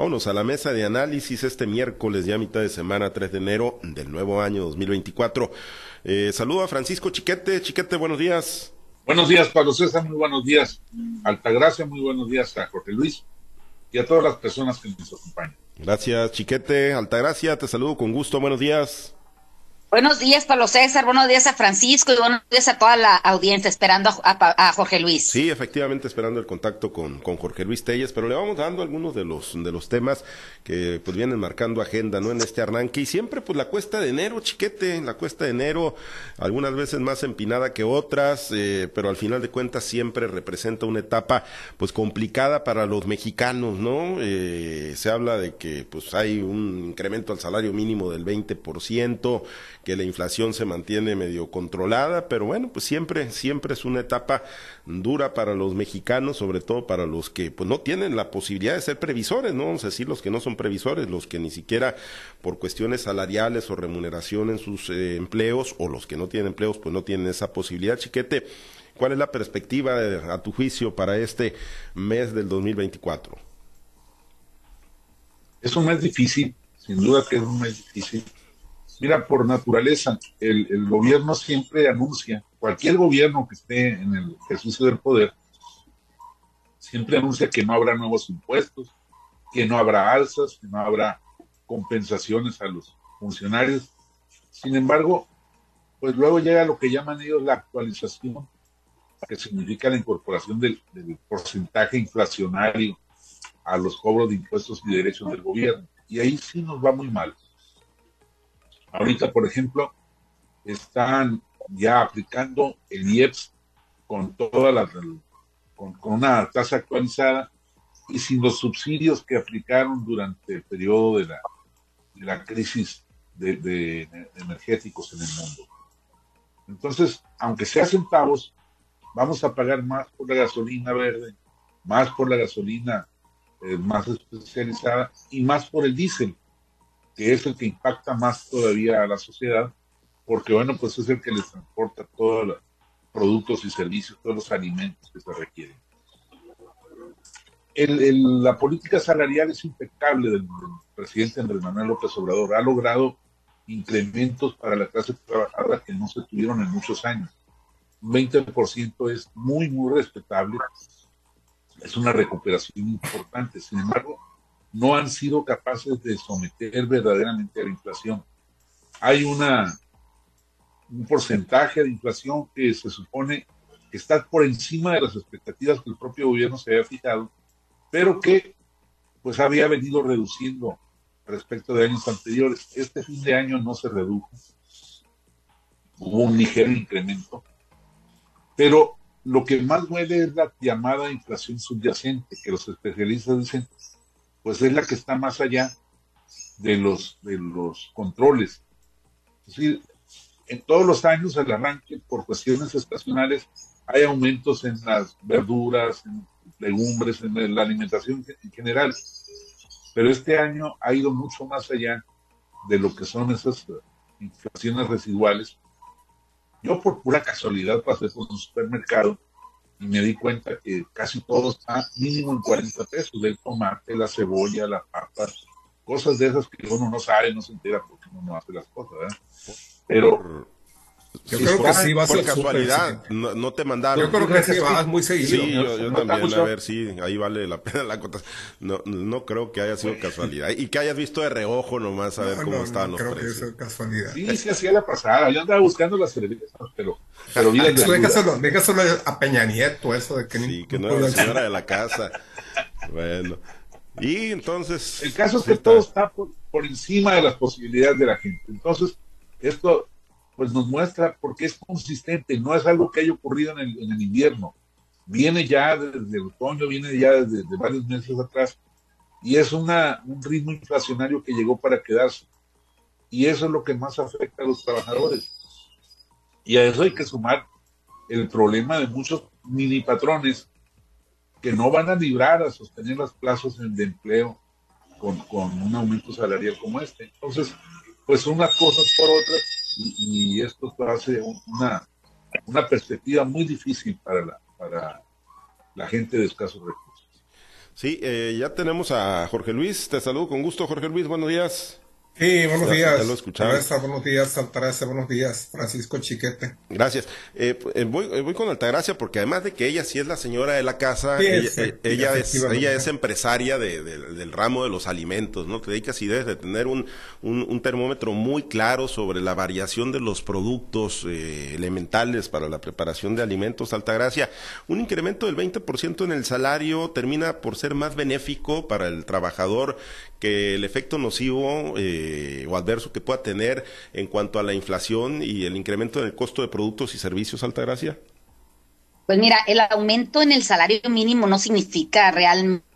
Vámonos a la mesa de análisis este miércoles, ya mitad de semana, 3 de enero del nuevo año 2024. Eh, saludo a Francisco Chiquete. Chiquete, buenos días. Buenos días, Pablo César, muy buenos días. Altagracia, muy buenos días a Jorge Luis y a todas las personas que nos acompañan. Gracias, Chiquete. Altagracia, te saludo con gusto. Buenos días. Buenos días, Pablo César. Buenos días a Francisco y buenos días a toda la audiencia esperando a, Jorge Luis. Sí, efectivamente, esperando el contacto con, con, Jorge Luis Telles, pero le vamos dando algunos de los, de los temas que pues vienen marcando agenda, ¿no? En este arranque. Y siempre, pues, la cuesta de enero, chiquete, la cuesta de enero, algunas veces más empinada que otras, eh, pero al final de cuentas siempre representa una etapa, pues, complicada para los mexicanos, ¿no? Eh, se habla de que, pues, hay un incremento al salario mínimo del 20%, que la inflación se mantiene medio controlada, pero bueno, pues siempre, siempre es una etapa dura para los mexicanos, sobre todo para los que pues no tienen la posibilidad de ser previsores, ¿no? Vamos a decir los que no son previsores, los que ni siquiera por cuestiones salariales o remuneración en sus eh, empleos, o los que no tienen empleos, pues no tienen esa posibilidad, chiquete. ¿Cuál es la perspectiva, a tu juicio, para este mes del 2024? Es un mes difícil, sin duda que es un mes difícil. Mira, por naturaleza, el, gobierno siempre anuncia, cualquier gobierno que esté en el ejercicio del poder, siempre anuncia que no habrá nuevos impuestos, que no habrá alzas, que no habrá compensaciones a los funcionarios. Sin embargo, pues luego llega lo que llaman ellos la actualización, que significa la incorporación del, porcentaje inflacionario a los cobros de impuestos y derechos del gobierno. Y ahí sí nos va muy mal. Ahorita, por ejemplo, están ya aplicando el IEPS con toda la con, una tasa actualizada y sin los subsidios que aplicaron durante el periodo de la, de la crisis de, energéticos en el mundo. Entonces, aunque sea centavos, vamos a pagar más por la gasolina verde, más por la gasolina eh, más especializada y más por el diésel que es el que impacta más todavía a la sociedad, porque bueno, pues es el que les transporta todos los productos y servicios, todos los alimentos que se requieren. la política salarial es impecable del, presidente Andrés Manuel López Obrador. Ha logrado incrementos para la clase trabajadora que no se tuvieron en muchos años. Un 20% es muy, muy respetable. Es una recuperación importante. Sin embargo, no han sido capaces de someter verdaderamente a la inflación. Hay una, un porcentaje de inflación que se supone que está por encima de las expectativas que el propio gobierno se había fijado, pero que pues había venido reduciendo respecto de años anteriores. Este fin de año no se redujo, hubo un ligero incremento, pero lo que más duele es la llamada inflación subyacente, que los especialistas dicen pues es la que está más allá de los, de los controles. Es decir, en todos los años al arranque, por cuestiones estacionales, hay aumentos en las verduras, en legumbres, en la alimentación en general. Pero este año ha ido mucho más allá de lo que son esas inflaciones residuales. Yo por pura casualidad pasé por un supermercado me di cuenta que casi todo está mínimo en 40 pesos, el tomate, la cebolla, la papa, cosas de esas que uno no sabe, no se entera porque uno no hace las cosas, ¿verdad? Pero yo creo que sí va a ser casualidad, no, te mandaron. Yo creo que sí vas muy seguido. Sí, yo, también, a ver, sí, ahí vale la pena la cota. No, no creo que haya sido casualidad. Y que hayas visto de reojo nomás a ver cómo estaban los creo precios. Que es casualidad. Sí, sí, hacía la pasada. Yo andaba buscando las cervezas, pero, pero mira. Déjaselo, déjaselo a Peña Nieto, eso de que Sí, que no era la señora de la casa. bueno. Y entonces. El caso es que todo está por, por encima de las posibilidades de la gente. Entonces, esto pues nos muestra porque es consistente, no es algo que haya ocurrido en el, invierno, viene ya desde el otoño, viene ya desde, varios meses atrás, y es una, un ritmo inflacionario que llegó para quedarse. Y eso es lo que más afecta a los trabajadores. Y a eso hay que sumar el problema de muchos mini patrones que no van a librar a sostener los plazos de empleo con, con un aumento salarial como este. Entonces, pues unas cosas por otras y, esto hace una, una perspectiva muy difícil para la, para la gente de escasos recursos. Sí, eh, ya tenemos a Jorge Luis. Te saludo con gusto, Jorge Luis. Buenos días. Sí, buenos Ya- días. ya lo. Altagracia, buenos días, Altagracia, buenos días, Francisco Chiquete. Gracias. Eh, eh, voy, eh, voy con Altagracia porque además de que ella sí es la señora de la casa, Sí, ella, sí, eh, ella es, efectivamente. ella es empresaria de- de- del ramo de los alimentos, ¿no? Te dedicas y debes de tener un, un, un termómetro muy claro sobre la variación de los productos eh, elementales para la preparación de alimentos. Altagracia, un incremento del 20% en el salario termina por ser más benéfico para el trabajador que el efecto nocivo eh, o adverso que pueda tener en cuanto a la inflación y el incremento en el costo de productos y servicios, Altagracia? Pues mira, el aumento en el salario mínimo no significa realmente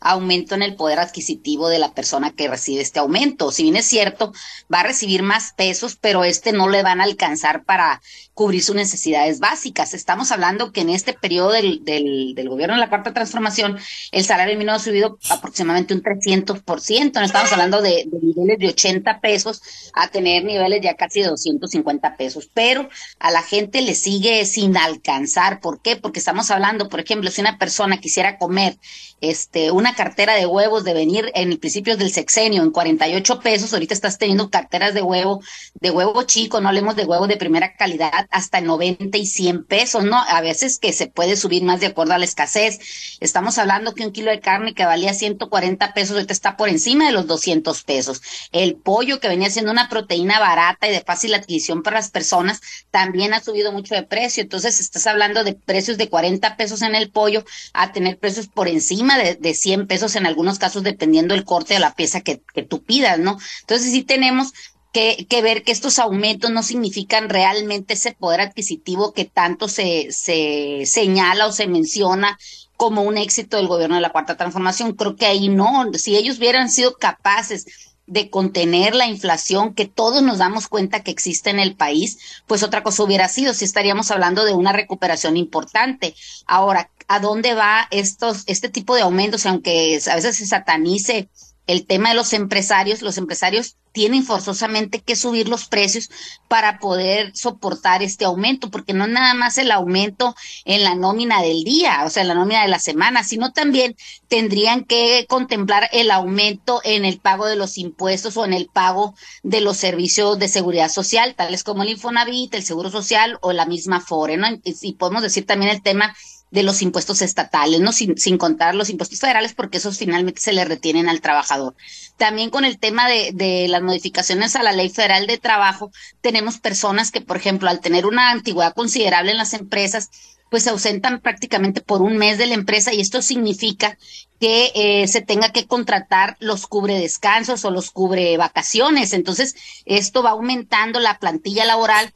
aumento en el poder adquisitivo de la persona que recibe este aumento. Si bien es cierto, va a recibir más pesos, pero este no le van a alcanzar para cubrir sus necesidades básicas. Estamos hablando que en este periodo del, del, gobierno de la Cuarta Transformación, el salario mínimo ha subido aproximadamente un 300%. No estamos hablando de, de niveles de 80 pesos a tener niveles ya casi de 250 pesos, pero a la gente le sigue sin alcanzar. ¿Por qué? Porque estamos hablando, por ejemplo, si una persona quisiera comer este, una cartera de huevos de venir en el principio del sexenio en 48 pesos, ahorita estás teniendo carteras de huevo, de huevo chico, no hablemos de huevo de primera calidad, hasta 90 y 100 pesos, ¿no? A veces que se puede subir más de acuerdo a la escasez. Estamos hablando que un kilo de carne que valía 140 pesos, ahorita está por encima de los 200 pesos. El pollo que venía siendo una proteína barata y de fácil adquisición para las personas, también ha subido mucho de precio. Entonces, estás hablando de precios de 40 pesos en el pollo a tener precios por encima de, de 100 pesos en algunos casos, dependiendo del corte de la pieza que, que tú pidas, ¿no? Entonces, sí tenemos que, que, ver que estos aumentos no significan realmente ese poder adquisitivo que tanto se, se señala o se menciona como un éxito del gobierno de la Cuarta Transformación. Creo que ahí no, si ellos hubieran sido capaces de contener la inflación que todos nos damos cuenta que existe en el país, pues otra cosa hubiera sido, si estaríamos hablando de una recuperación importante. Ahora, ¿a dónde va estos, este tipo de aumentos? Aunque a veces se satanice el tema de los empresarios, los empresarios tienen forzosamente que subir los precios para poder soportar este aumento, porque no nada más el aumento en la nómina del día, o sea, en la nómina de la semana, sino también tendrían que contemplar el aumento en el pago de los impuestos o en el pago de los servicios de seguridad social, tales como el Infonavit, el Seguro Social o la misma FORE, ¿no? Y podemos decir también el tema de los impuestos estatales, ¿no? Sin, sin contar los impuestos federales, porque esos finalmente se le retienen al trabajador. También con el tema de, de las modificaciones a la ley federal de trabajo, tenemos personas que, por ejemplo, al tener una antigüedad considerable en las empresas, pues se ausentan prácticamente por un mes de la empresa y esto significa que eh, se tenga que contratar los cubre descansos o los cubre vacaciones. Entonces, esto va aumentando la plantilla laboral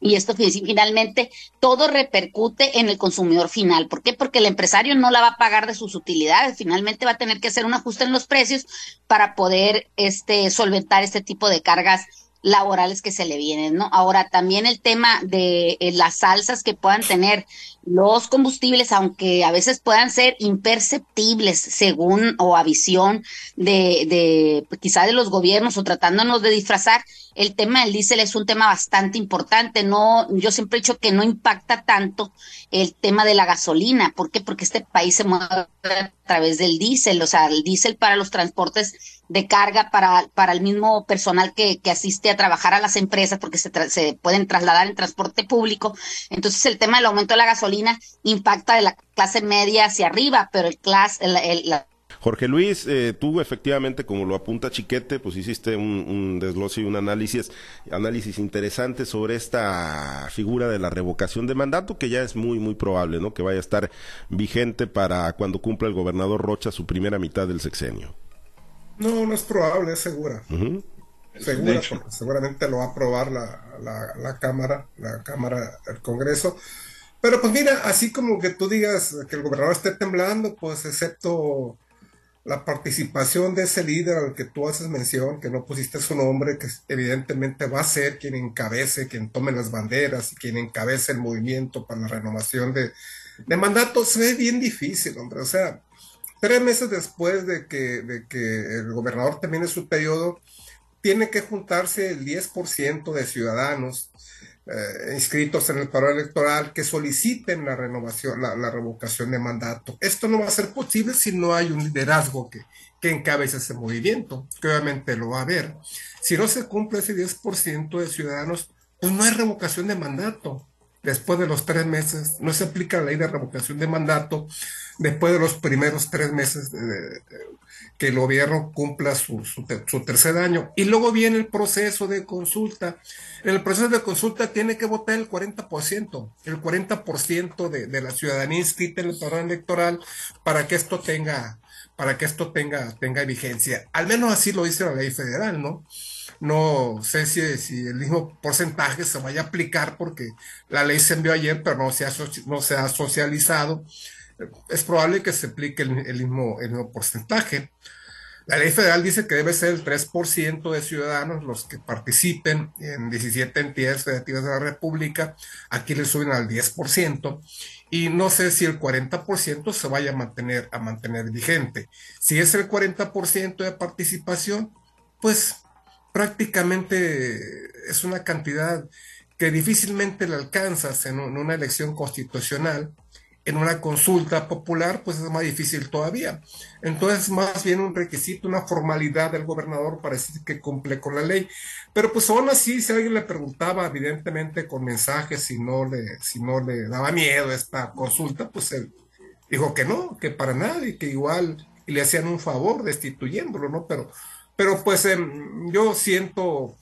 y esto finalmente todo repercute en el consumidor final. ¿Por qué? Porque el empresario no la va a pagar de sus utilidades. Finalmente va a tener que hacer un ajuste en los precios para poder este, solventar este tipo de cargas laborales que se le vienen, ¿no? Ahora, también el tema de eh, las salsas que puedan tener los combustibles, aunque a veces puedan ser imperceptibles según o a visión de, de quizá de los gobiernos o tratándonos de disfrazar, el tema del diésel es un tema bastante importante. No, yo siempre he dicho que no impacta tanto el tema de la gasolina. ¿Por qué? Porque este país se mueve a través del diésel, o sea, el diésel para los transportes de carga para, para el mismo personal que, que asiste a trabajar a las empresas, porque se, tra se pueden trasladar en transporte público. Entonces, el tema del aumento de la gasolina impacta de la clase media hacia arriba, pero el clase, el, la Jorge Luis, eh, tú efectivamente, como lo apunta Chiquete, pues hiciste un, un, desglose y un análisis, análisis interesante sobre esta figura de la revocación de mandato, que ya es muy, muy probable, ¿no? Que vaya a estar vigente para cuando cumpla el gobernador Rocha su primera mitad del sexenio. No, no es probable, es segura. Uh -huh. Segura, porque seguramente lo va a aprobar la, la, la Cámara, la Cámara del Congreso. Pero pues mira, así como que tú digas que el gobernador esté temblando, pues excepto la participación de ese líder al que tú haces mención, que no pusiste su nombre, que evidentemente va a ser quien encabece, quien tome las banderas y quien encabece el movimiento para la renovación de, de mandato, se ve bien difícil, hombre. O sea, tres meses después de que, el gobernador termine su periodo, tiene que juntarse el 10% de ciudadanos eh, inscritos en el paro electoral que soliciten la renovación, la, revocación de mandato. Esto no va a ser posible si no hay un liderazgo que, que encabece ese movimiento, que obviamente lo va a haber. Si no se cumple ese 10% de ciudadanos, pues no hay revocación de mandato. Después de los tres meses, no se aplica la ley de revocación de mandato después de los primeros tres meses que el gobierno cumpla su, su, tercer año. Y luego viene el proceso de consulta. En el proceso de consulta tiene que votar el 40%, el 40% de, de la ciudadanía inscrita en el padrón electoral para que esto tenga, para que esto tenga, tenga vigencia. Al menos así lo dice la ley federal, ¿no? No sé si, si el mismo porcentaje se vaya a aplicar porque la ley se envió ayer, pero no se ha, no se ha socializado es probable que se aplique el, mismo, el mismo porcentaje. La ley federal dice que debe ser el 3% de ciudadanos los que participen en 17 entidades federativas de la República. Aquí le suben al 10%. Y no sé si el 40% se vaya a mantener, a mantener vigente. Si es el 40% de participación, pues prácticamente es una cantidad que difícilmente le alcanzas en una elección constitucional en una consulta popular, pues es más difícil todavía. Entonces, más bien un requisito, una formalidad del gobernador para decir que cumple con la ley. Pero pues aún así, si alguien le preguntaba, evidentemente con mensajes, si no le, si no le daba miedo esta consulta, pues él dijo que no, que para nada, y que igual le hacían un favor destituyéndolo, ¿no? Pero, pero pues em, yo siento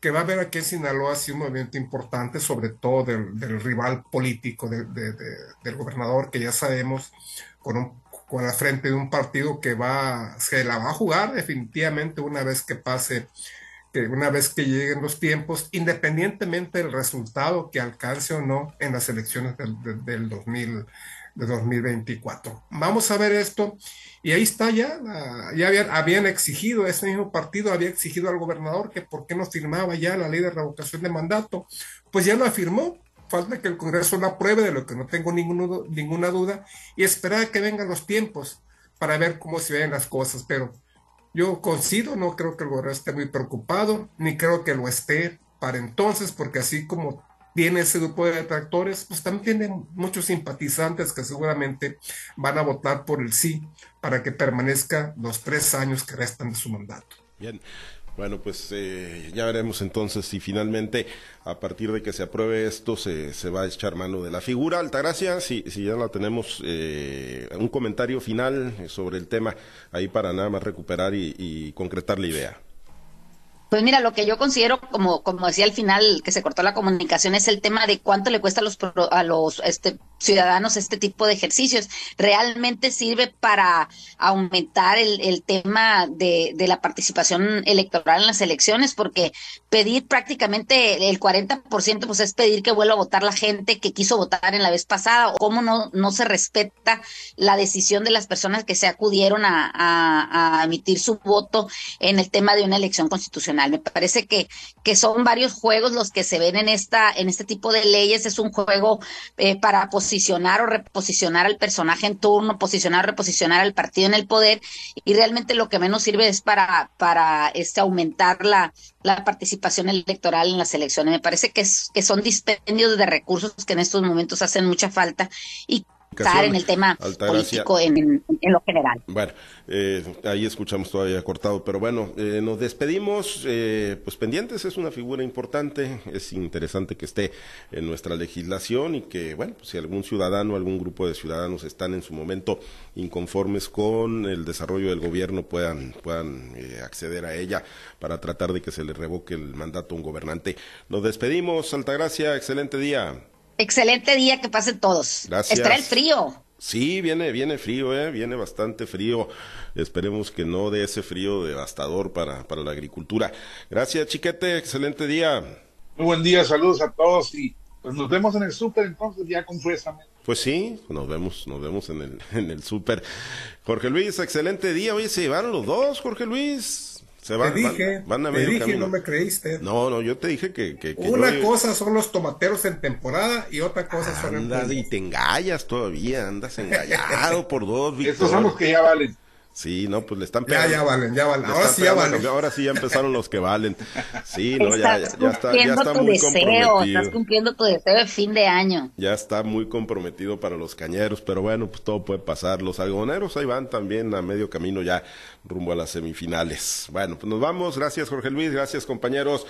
que va a haber aquí en Sinaloa sí un movimiento importante, sobre todo del, rival político del gobernador, que ya sabemos, con, un, con la frente de un partido que va, se la va a jugar definitivamente una vez que pase, que una vez que lleguen los tiempos, independientemente del resultado que alcance o no en las elecciones del, del 2000 de 2024. Vamos a ver esto. Y ahí está ya, ya habían, habían, exigido, ese mismo partido había exigido al gobernador que por qué no firmaba ya la ley de revocación de mandato. Pues ya lo afirmó. Falta que el Congreso lo apruebe, de lo que no tengo ninguno, ninguna duda, y esperar a que vengan los tiempos para ver cómo se ven las cosas. Pero yo coincido, no creo que el gobernador esté muy preocupado, ni creo que lo esté para entonces, porque así como tiene ese grupo de detractores, pues también tiene muchos simpatizantes que seguramente van a votar por el sí para que permanezca los tres años que restan de su mandato. Bien. Bueno, pues eh, ya veremos entonces si finalmente a partir de que se apruebe esto se, se va a echar mano de la figura. Altagracia, si, si ya la tenemos, eh, un comentario final sobre el tema ahí para nada más recuperar y concretar la idea. Pues mira, lo que yo considero, como, como decía al final que se cortó la comunicación, es el tema de cuánto le cuesta a los, a los este, ciudadanos este tipo de ejercicios. Realmente sirve para aumentar el, el tema de, de, la participación electoral en las elecciones, porque pedir prácticamente el 40% pues es pedir que vuelva a votar la gente que quiso votar en la vez pasada, o cómo no, no se respeta la decisión de las personas que se acudieron a, a, emitir su voto en el tema de una elección constitucional. Me parece que, que son varios juegos los que se ven en esta, en este tipo de leyes. Es un juego eh, para posicionar o reposicionar al personaje en turno, posicionar o reposicionar al partido en el poder, y realmente lo que menos sirve es para, para este aumentar la, la participación electoral en las elecciones. Me parece que, es, que son dispendios de recursos que en estos momentos hacen mucha falta y en el tema político en, lo general. Bueno, eh, ahí escuchamos todavía cortado, pero bueno, eh, nos despedimos, eh, pues pendientes, es una figura importante, es interesante que esté en nuestra legislación y que, bueno, pues si algún ciudadano, algún grupo de ciudadanos están en su momento inconformes con el desarrollo del gobierno, puedan, puedan acceder a ella para tratar de que se le revoque el mandato a un gobernante. Nos despedimos, Altagracia, excelente día. Excelente día, que pasen todos. Gracias. Estará el frío. Sí, viene, viene frío, ¿eh? viene bastante frío. Esperemos que no de ese frío devastador para, para la agricultura. Gracias, chiquete, excelente día. Muy buen día, saludos a todos y pues nos vemos en el súper entonces ya con Pues sí, nos vemos, nos vemos en el, en el súper. Jorge Luis, excelente día. Oye, se llevaron los dos, Jorge Luis te dije, te dije no me creíste. No, no, yo te dije que... Una cosa son los tomateros en temporada y otra cosa son... y te engallas todavía, andas engallado por dos Estos son los que ya valen. Sí, no, pues le están pegando. Ya, ya valen, ya valen. Ahora sí ya valen. Ahora sí ya empezaron los que valen. Sí, no, ya, ya, está, ya está muy comprometido. Estás cumpliendo tu deseo de fin de año. Ya está muy comprometido para los cañeros, pero bueno, pues todo puede pasar. Los algoneros ahí van también a medio camino ya rumbo a las semifinales. Bueno, pues nos vamos. Gracias, Jorge Luis. Gracias, compañeros.